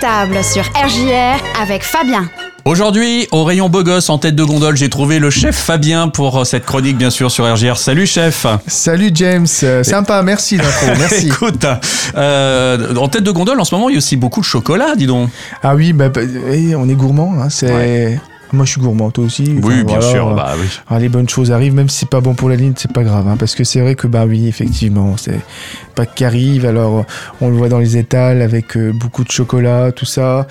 Table sur RJR avec Fabien. Aujourd'hui, au rayon beau gosse en tête de gondole, j'ai trouvé le chef Fabien pour euh, cette chronique, bien sûr, sur RGR. Salut, chef. Salut, James. Euh, sympa, merci. Merci. Écoute, euh, en tête de gondole, en ce moment, il y a aussi beaucoup de chocolat, dis donc. Ah oui, bah, bah, eh, on est gourmand. Hein, c'est. Moi, je suis gourmand, toi aussi. Oui, bien sûr. Bah, oui. Alors, les bonnes choses arrivent, même si c'est pas bon pour la ligne, c'est pas grave. Hein, parce que c'est vrai que, bah oui, effectivement, c'est pas qui arrive. Alors, on le voit dans les étals avec euh, beaucoup de chocolat, tout ça.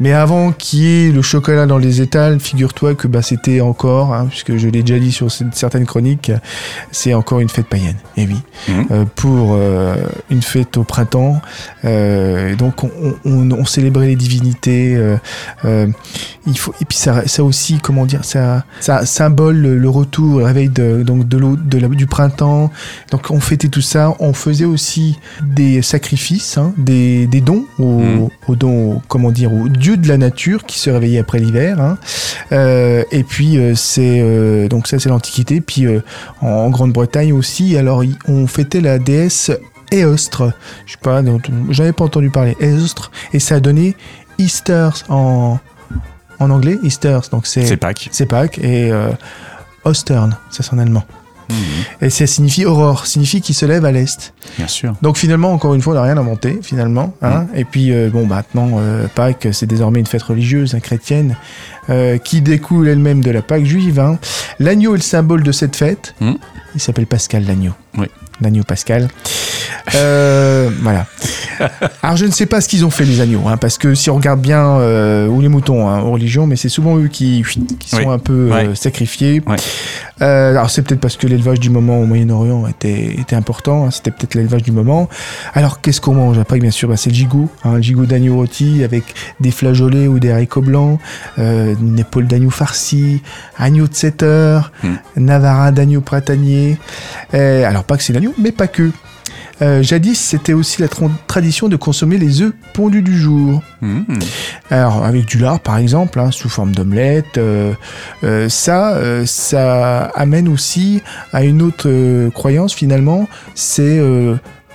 Mais avant qu'il y ait le chocolat dans les étals, figure-toi que bah, c'était encore, hein, puisque je l'ai déjà dit sur certaines chroniques, c'est encore une fête païenne. Et eh oui, mmh. euh, pour euh, une fête au printemps. donc, on, on, on, célébrait les divinités. il faut, et puis, ça, ça aussi, comment dire, ça, ça symbole le, retour, le réveil de, donc de l'eau, de la, du printemps. Donc on fêtait tout ça. On faisait aussi des sacrifices, hein, des, des, dons aux, mm. aux, dons, comment dire, aux dieux de la nature qui se réveillaient après l'hiver. Hein. Euh, et puis euh, c'est euh, donc ça c'est l'Antiquité. Puis en, Grande-Bretagne aussi, alors on fêtait la déesse Éostre. Je sais pas, j'avais pas entendu parler Éostre, et ça a donné Easter en en anglais, Easter, donc c'est Pâques. C'est Pâques et euh, Ostern, ça c'est en allemand. Mhm. Et ça signifie aurore, signifie qu'il se lève à l'est. Bien sûr. Donc finalement, encore une fois, on n'a rien inventé finalement. Hein. Mhm. Et puis euh, bon, maintenant euh, Pâques, c'est désormais une fête religieuse, hein, chrétienne, euh, qui découle elle-même de la Pâque juive. Hein. L'agneau est le symbole de cette fête. Mhm. Il s'appelle Pascal l'agneau. Oui. L'agneau Pascal. Euh, voilà. Alors je ne sais pas ce qu'ils ont fait les agneaux, hein, parce que si on regarde bien, euh, ou les moutons hein, aux religions, mais c'est souvent eux qui, qui sont un peu euh, sacrifiés. Alors c'est peut-être parce que l'élevage du moment au Moyen-Orient était, était important, hein, c'était peut-être l'élevage du moment. Alors qu'est-ce qu'on mange après? Bien sûr, bah, c'est le gigot, hein, le gigot d'agneau rôti avec des flageolets ou des haricots blancs, une épaule d'agneau farci, agneau de 7 heures, navarin d'agneau printanier. alors pas que c'est l'agneau, mais pas que. Euh, jadis, c'était aussi la tradition de consommer les œufs pondus du jour. Mmh. Alors, avec du lard, par exemple, hein, sous forme d'omelette. Euh, euh, ça, ça amène aussi à une autre croyance, finalement. C'est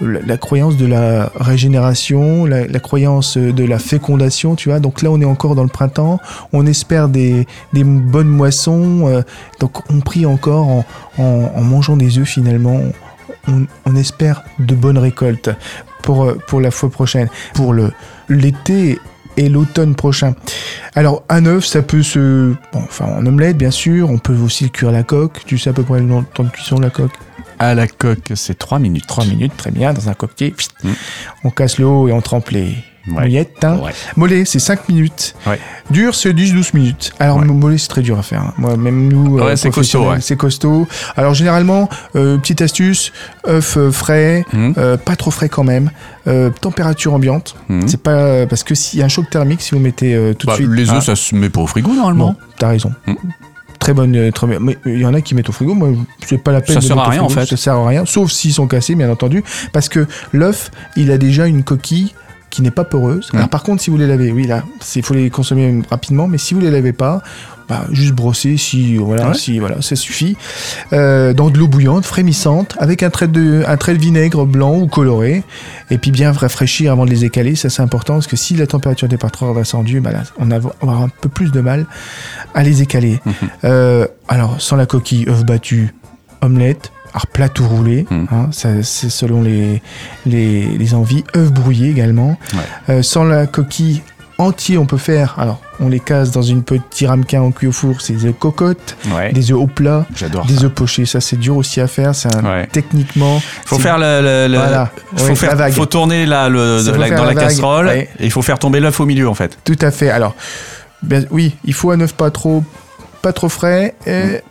la, croyance de la régénération, la, croyance de la fécondation, tu vois. Donc là, on est encore dans le printemps, on espère des, bonnes moissons, donc on prie encore en, en mangeant des œufs finalement, on, espère de bonnes récoltes pour, euh, pour la fois prochaine, pour le l'été et l'automne prochain. Alors un œuf, ça peut se, enfin en omelette bien sûr, on peut aussi le cuire à la coque. Tu sais à peu près le temps de cuisson de la coque? À la coque, c'est 3 minutes. 3 minutes, très bien, dans un coquetier. Mm. On casse l'eau et on trempe les, Hein. Mollet, c'est 5 minutes. Dur, c'est 10-12 minutes. Alors, mollet, c'est très dur à faire. Hein. Moi, même nous, euh, c'est costaud. C'est costaud. Alors, généralement, euh, petite astuce, œuf euh, frais, mmh. pas trop frais quand même. température ambiante. Mmh. C'est pas parce que s'il y a un choc thermique, si vous mettez tout de bah, suite. Les œufs, ça se met pas au frigo normalement. T'as raison. Mmh. Très bonne, très Mais il y en a qui mettent au frigo. Moi, c'est pas la peine. Ça sert à rien en fait. Ça sert à rien, sauf s'ils sont cassés, bien entendu, parce que l'œuf, il a déjà une coquille qui n'est pas poreuse. Alors par contre, si vous les lavez, oui, là, il faut les consommer rapidement, mais si vous les lavez pas, bah, juste brosser, si voilà, si voilà, ça suffit. Euh, dans de l'eau bouillante, frémissante, avec un trait de, un trait de vinaigre blanc ou coloré, et puis bien rafraîchir avant de les écaler. Ça c'est important parce que si la température n'est pas trop redescendue, bah, là, on, va avoir un peu plus de mal à les écaler. Mhm. Euh, alors sans la coquille, œuf battu, omelette alors plat tout roulé, hmm. hein, c'est selon les, les, envies. œufs brouillés également. Euh, sans la coquille entier, on peut faire. Alors, on les casse dans une petite ramequin en cuit au four. C'est des œufs cocottes, des œufs au plat, des œufs pochés. Ça, c'est dur aussi à faire. C'est techniquement. Faut faire le, faut, faire, faut tourner le, dans la, casserole. Et il faut faire tomber l'œuf au milieu en fait. Tout à fait. Alors, oui, il faut un œuf pas trop, pas trop frais. Et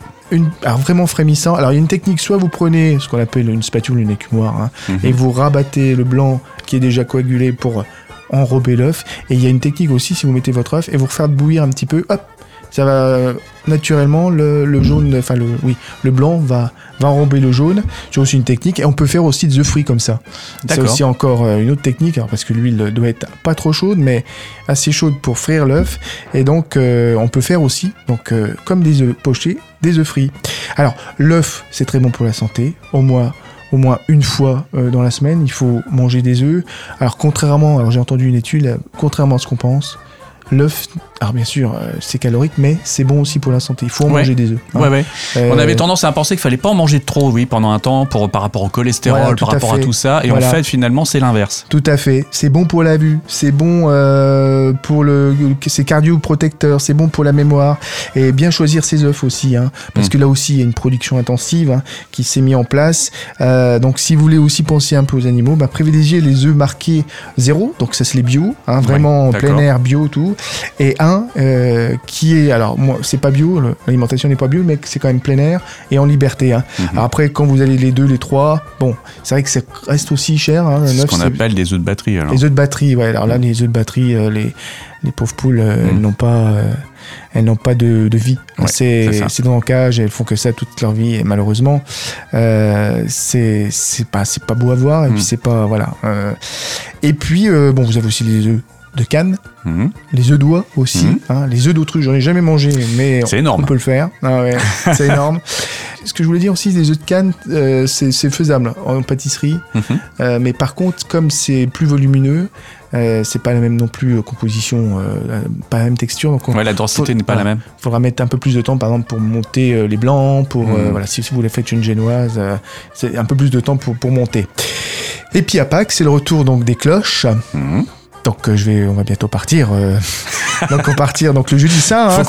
alors vraiment frémissant. Alors il y a une technique, soit vous prenez ce qu'on appelle une spatule, une écumoire, hein, mhm. et vous rabattez le blanc qui est déjà coagulé pour enrober l'œuf. Et il y a une technique aussi, si vous mettez votre œuf et vous refaites bouillir un petit peu, hop, ça va naturellement le, jaune, enfin le oui, le blanc va va enrober le jaune. C'est aussi une technique et on peut faire aussi des œufs frits comme ça. C'est aussi encore euh, une autre technique alors parce que l'huile doit être pas trop chaude mais assez chaude pour frire l'œuf et donc euh, on peut faire aussi donc euh, comme des œufs pochés, des œufs frits. Alors l'œuf c'est très bon pour la santé. Au moins au moins une fois dans la semaine. Il faut manger des œufs. Alors contrairement, alors j'ai entendu une étude, contrairement à ce qu'on pense, l'œuf alors bien sûr, euh, c'est calorique, mais c'est bon aussi pour la santé. Il faut en manger des œufs. Hein. Ouais, ouais. On avait tendance à penser qu'il fallait pas en manger trop, oui, pendant un temps, pour, par rapport au cholestérol, par rapport à, tout ça. Et en fait, finalement, c'est l'inverse. Tout à fait. C'est bon pour la vue, c'est bon euh, pour le, c'est cardioprotecteur, c'est bon pour la mémoire. Et bien choisir ses œufs aussi, hein, parce mm. que là aussi, il y a une production intensive hein, qui s'est mise en place. Euh, donc, si vous voulez aussi penser un peu aux animaux, bah, privilégiez les œufs marqués zéro. Donc, ça c'est les bio, hein, vraiment en plein air, bio, tout. Et un euh, qui est, alors moi, c'est pas bio, l'alimentation n'est pas bio, mais c'est quand même plein air et en liberté. Hein. Mhm. après, quand vous allez les deux, les trois, bon, c'est vrai que ça reste aussi cher. Hein, c'est ce qu'on appelle des œufs de batterie. Alors. Les œufs de batterie, ouais. Alors là, les œufs de batterie, euh, les, les pauvres poules, euh, elles mhm. n'ont pas, elles n'ont pas de, de vie. c'est dans le cage, elles font que ça toute leur vie et malheureusement, euh, c'est pas c'est pas beau à voir et puis mhm. c'est pas voilà. et puis bon, vous avez aussi les œufs de canne, mhm. les œufs d'oie aussi, mhm. hein, les œufs d'autruche, j'en ai jamais mangé, mais on, peut le faire. Ah c'est énorme. Ce que je voulais dire aussi, les œufs de canne, euh, c'est faisable en pâtisserie, mhm. euh, mais par contre, comme c'est plus volumineux, euh, c'est pas la même non plus composition, pas la même texture. Donc la densité n'est pas la même. Il faudra mettre un peu plus de temps, par exemple, pour monter les blancs, pour voilà, si, vous les faites une génoise, c'est un peu plus de temps pour, pour monter. Et puis à Pâques, c'est le retour donc des cloches. Donc euh, je vais, on va bientôt partir. Euh, donc on partir donc le jeudi saint. Hein,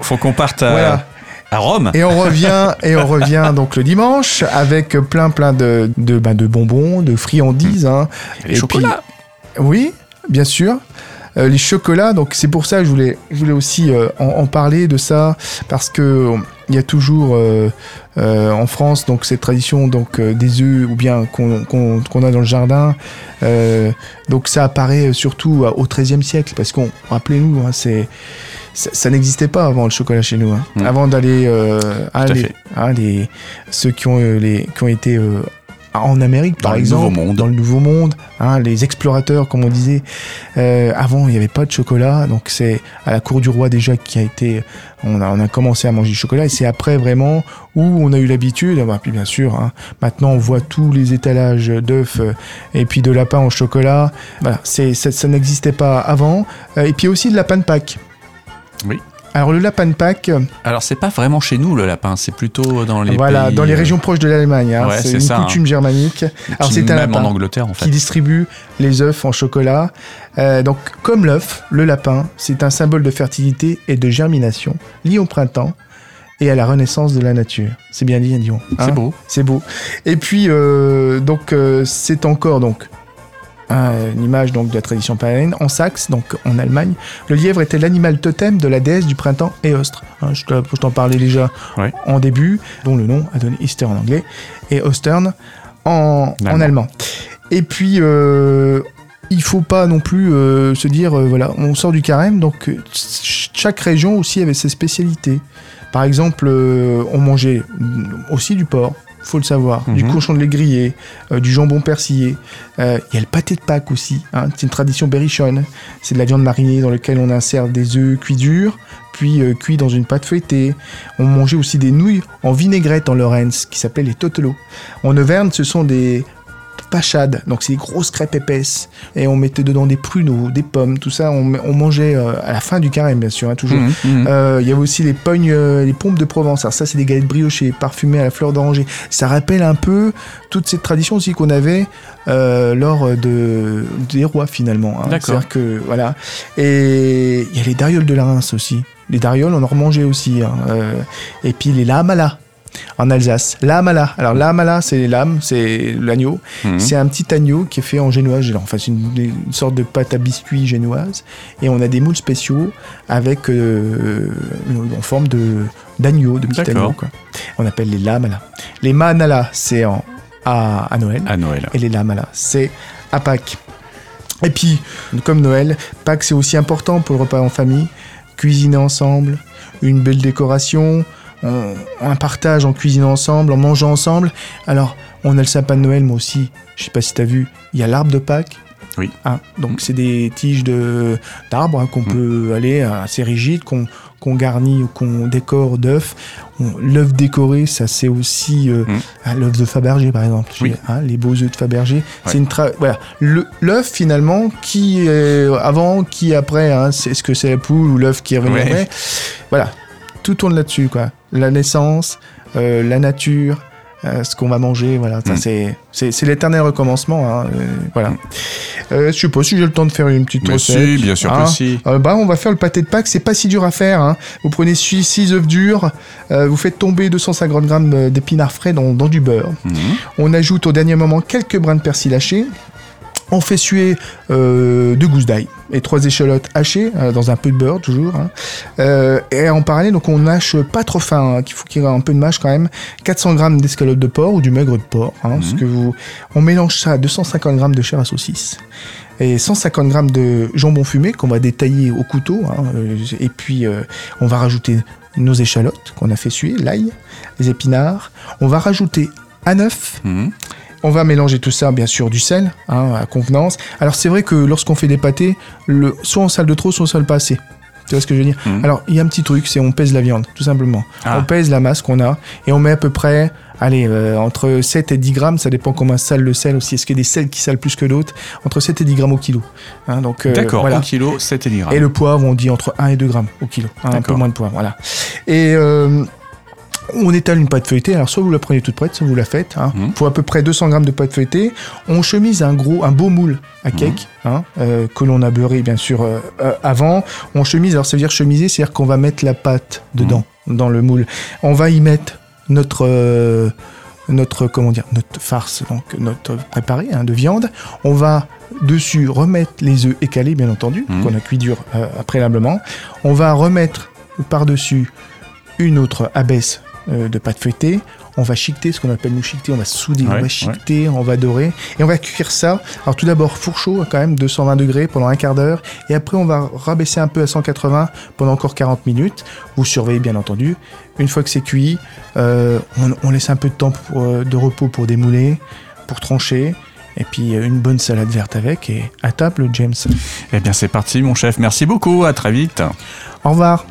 faut qu'on parte à, Rome. Et on revient et on revient donc le dimanche avec plein plein de de, ben, de bonbons, de friandises. Hein. Et, les chocolats. oui, bien sûr. Euh, les chocolats, donc c'est pour ça que je voulais, je voulais aussi en, parler de ça parce que il y a toujours euh, en France, donc cette tradition donc euh, des œufs ou bien qu'on a dans le jardin, euh, donc ça apparaît surtout au XIIIe siècle parce qu'on rappelez-nous, hein, c'est ça, n'existait pas avant le chocolat chez nous. Hein. Mmh. Avant d'aller, à hein, les, ceux qui ont les qui ont été en Amérique, par exemple, dans le Nouveau Monde, hein, les explorateurs, comme on disait. Euh, avant, il n'y avait pas de chocolat, donc c'est à la cour du roi déjà qui a été, on a, on a commencé à manger du chocolat, et c'est après vraiment où on a eu l'habitude, bah, puis bien sûr, hein, maintenant on voit tous les étalages d'œufs euh, et puis de lapins au chocolat. Voilà, c'est, ça, ça n'existait pas avant. Euh, et puis aussi de lapin de Pâques. Oui. Alors le lapin de Pâques. Alors c'est pas vraiment chez nous le lapin, c'est plutôt dans les voilà dans les euh, régions proches de l'Allemagne. Hein. c'est une hein. coutume germanique. Alors c'est un lapin en Angleterre en fait. qui distribue les œufs en chocolat. Euh, donc comme l'œuf, le lapin, c'est un symbole de fertilité et de germination lié au printemps et à la renaissance de la nature. C'est bien dit, Dion. Hein c'est beau. C'est beau. Et puis euh, donc c'est encore donc une image donc de la tradition païenne. En Saxe, donc en Allemagne, le lièvre était l'animal totem de la déesse du printemps Eostre. Hein, je t'en parlais déjà en début, dont le nom a donné Easter en anglais et Ostern en, en allemand. Et puis, euh, il faut pas non plus euh, se dire, euh, voilà, on sort du carême, donc chaque région aussi avait ses spécialités. Par exemple, on mangeait aussi du porc, faut le savoir. Du mhm. cochon de lait grillé, euh, du jambon persillé. Euh, il y a le pâté de Pâques aussi. Hein. C'est une tradition berrichonne. C'est de la viande marinée dans laquelle on insère des œufs cuits durs, puis euh, cuits dans une pâte feuilletée. On mangeait aussi des nouilles en vinaigrette en Lorraine, qui s'appelle les totelots. En Auvergne, ce sont des pachade, donc c'est des grosses crêpes épaisses, et on mettait dedans des pruneaux, des pommes, tout ça, on, mangeait euh, à la fin du carême, bien sûr, hein, toujours. Mmh, mmh. Euh, il y avait aussi les pognes, euh, les pompes de Provence, alors ça c'est des galettes briochées, parfumées à la fleur d'oranger. Ça rappelle un peu toute cette tradition aussi qu'on avait lors de, des rois finalement. Hein. D'accord. que, voilà. Et il y a les darioles de la Reims aussi. Les darioles, on en remangeait aussi. Hein. et puis les lamala en Alsace. L'amala. Alors l'amala, c'est l'âme, c'est l'agneau. Mhm. C'est un petit agneau qui est fait en génoise. Enfin, c'est une, sorte de pâte à biscuit génoise. Et on a des moules spéciaux avec euh, en forme de d'agneau, de petit agneau. On appelle les lamala. Les manala, c'est à, Noël. À Noël. Et les lamala, c'est à Pâques. Et puis, comme Noël, Pâques, c'est aussi important pour le repas en famille. Cuisiner ensemble, une belle décoration, on, un partage en cuisinant ensemble, en mangeant ensemble. Alors, on a le sapin de Noël, moi aussi. Je sais pas si tu as vu, il y a l'arbre de Pâques. Oui. Hein. donc c'est des tiges de d'arbres hein, qu'on mm. peut aller assez rigides, qu'on qu'on garnit ou qu'on décore d'œufs. L'œuf décoré, ça c'est aussi euh, mm. l'œuf de Fabergé par exemple. Hein, les beaux œufs de Fabergé. C'est une voilà l'œuf finalement qui est avant, qui après. Hein, est-ce que c'est la poule ou l'œuf qui est venu Voilà, tout tourne là-dessus quoi. La naissance, euh, la nature, euh, ce qu'on va manger, voilà. Ça, mm. c'est, c'est, l'éternel recommencement, hein, euh, voilà. Euh, je sais pas si j'ai le temps de faire une petite recette. Si, bien sûr que hein. si. bah, on va faire le pâté de Pâques, c'est pas si dur à faire. Hein. Vous prenez 6 œufs durs, vous faites tomber 250 grammes d'épinards frais dans, dans du beurre. Mm. On ajoute au dernier moment quelques brins de persil haché, on fait suer euh, deux gousses d'ail et trois échalotes hachées euh, dans un peu de beurre toujours. Hein. Euh, et en parallèle, donc on hache pas trop fin, hein, qu'il faut qu'il y ait un peu de mâche quand même. 400 grammes d'escalope de porc ou du maigre de porc. Hein, mhm. que vous, on mélange ça à 250 grammes de chair à saucisse et 150 grammes de jambon fumé qu'on va détailler au couteau. Hein, et puis on va rajouter nos échalotes qu'on a fait suer, l'ail, les épinards. On va rajouter un œuf. Mhm. On va mélanger tout ça, bien sûr, du sel, hein, à convenance. Alors c'est vrai que lorsqu'on fait des pâtés, le, soit on sale de trop, soit on sale pas assez. Tu vois ce que je veux dire mhm. Alors, il y a un petit truc, c'est on pèse la viande, tout simplement. Ah. On pèse la masse qu'on a et on met à peu près, allez, euh, entre 7 et 10 grammes, ça dépend comment sale le sel aussi. Est-ce qu'il y a des sels qui salent plus que d'autres? Entre 7 et 10 grammes au kilo. Hein, donc, euh, D'accord, voilà. au kilo, 7 et 10 grammes. Et le poivre, on dit entre 1 et 2 grammes au kilo. Hein, un peu moins de poivre, voilà. Et... Euh, on étale une pâte feuilletée, alors soit vous la prenez toute prête, soit vous la faites. Hein. Mmh. Pour à peu près 200 grammes de pâte feuilletée, on chemise un gros, un beau moule à mmh. cake, hein, euh, que l'on a beurré bien sûr euh, euh, avant. On chemise, alors ça veut dire chemiser, c'est-à-dire qu'on va mettre la pâte dedans, mmh. dans le moule. On va y mettre notre notre comment dire notre farce donc notre préparé hein, de viande on va dessus remettre les œufs écalés bien entendu qu'on a cuit dur préalablement on va remettre par dessus une autre abaisse euh, de pâte feuilletée. On va chiqueter, ce qu'on appelle nous chiqueter, on va souder, on va chiqueter, on va dorer. Et on va cuire ça. Alors tout d'abord, four chaud, quand même, 220 degrés pendant un quart d'heure. Et après, on va rabaisser un peu à 180 pendant encore 40 minutes. Vous surveillez, bien entendu. Une fois que c'est cuit, euh, on, laisse un peu de temps euh, de repos pour démouler, pour trancher. Et puis une bonne salade verte avec. Et à table, James. Eh bien, c'est parti, mon chef. Merci beaucoup. À très vite. Au revoir.